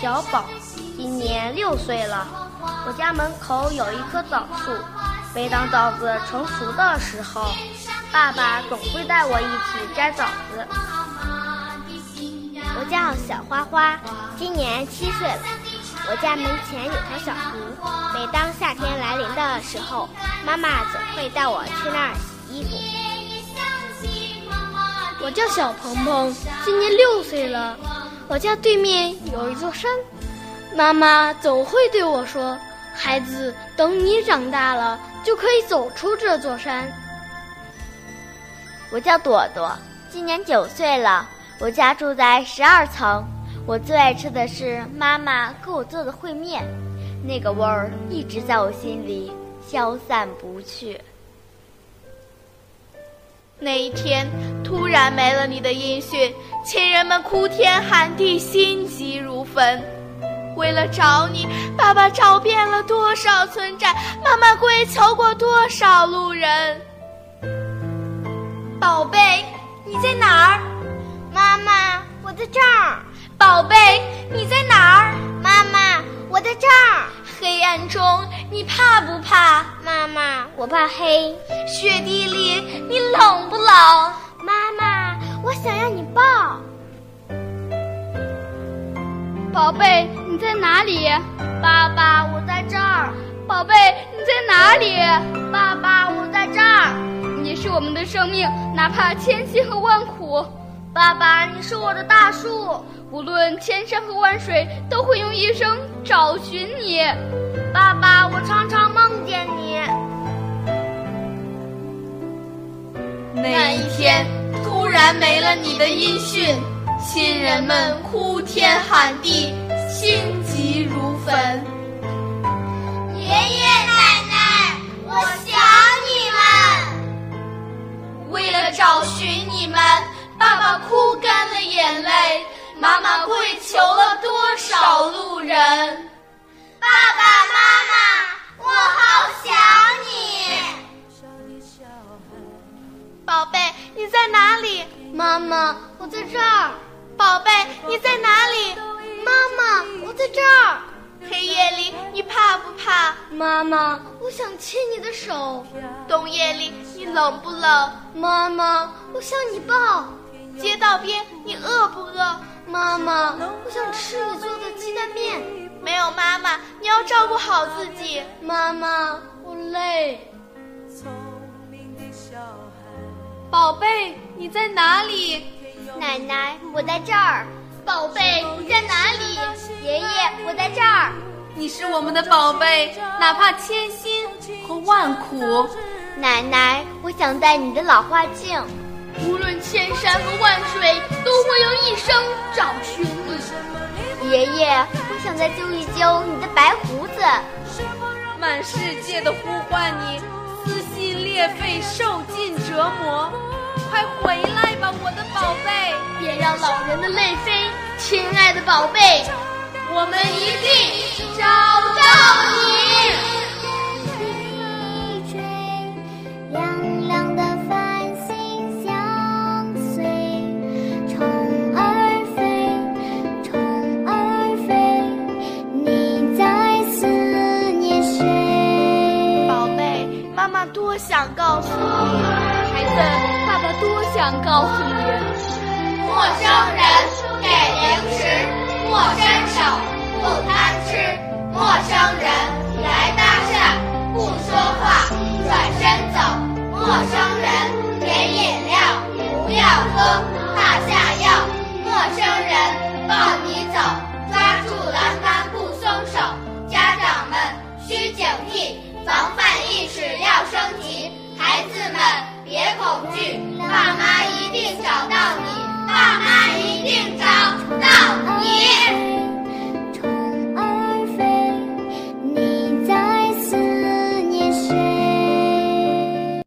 小宝，今年六岁了。我家门口有一棵枣树，每当枣子成熟的时候，爸爸总会带我一起摘枣子。我叫小花花，今年七岁了。我家门前有条小河，每当夏天来临的时候，妈妈总会带我去那儿洗衣服。我叫小鹏鹏，今年六岁了。我家对面有一座山，妈妈总会对我说：“孩子，等你长大了，就可以走出这座山。”我叫朵朵，今年九岁了。我家住在十二层。我最爱吃的是妈妈给我做的烩面，那个味儿一直在我心里消散不去。那一天突然没了你的音讯，亲人们哭天喊地，心急如焚。为了找你，爸爸找遍了多少村寨，妈妈跪求过多少路人。宝贝，你在哪儿？妈妈，我在这儿。宝贝，你在哪儿？妈妈，暗中，你怕不怕？妈妈，我怕黑。雪地里，你冷不冷？妈妈，我想要你抱。宝贝，你在哪里？爸爸，我在这儿。宝贝，你在哪里？爸爸，我在这儿。你是我们的生命，哪怕千辛和万苦。爸爸，你是我的大树，无论千山和万水，都会用一生找寻你。爸爸，我常常梦见你。那一天突然没了你的音讯，亲人们哭天喊地，心急如焚。妈妈跪求了多少路人。爸爸妈妈，我好想你。宝贝，你在哪里？妈妈，我在这儿。宝贝，你在哪里？妈妈，我在这儿。黑夜里，你怕不怕？妈妈，我想牵你的手。冬夜里，你冷不冷？妈妈，我想你抱。街道边，你饿不饿？妈妈，我想吃你做的鸡蛋面。没有妈妈，你要照顾好自己。妈妈，我累。宝贝，你在哪里？奶奶，我在这儿。宝贝，你在哪里？爷爷，我在这儿。你是我们的宝贝，哪怕千辛和万苦。奶奶，我想戴你的老花镜。无论千山和万水，都会用一生找寻你。爷爷，我想再揪一揪你的白胡子。满世界的呼唤你，撕心裂肺，受尽折磨。快回来吧，我的宝贝！别让老人的泪飞，亲爱的宝贝，我们一定找到你。告诉你，孩子，爸爸多想告诉你。陌生人给零食，莫伸手，不贪吃。陌生人来搭讪，不说话，转身走。陌生人给饮料，不要喝，怕下药。陌生人抱你走，抓住栏杆不松手。家长们需警惕。防范恐惧爸妈一定找到你。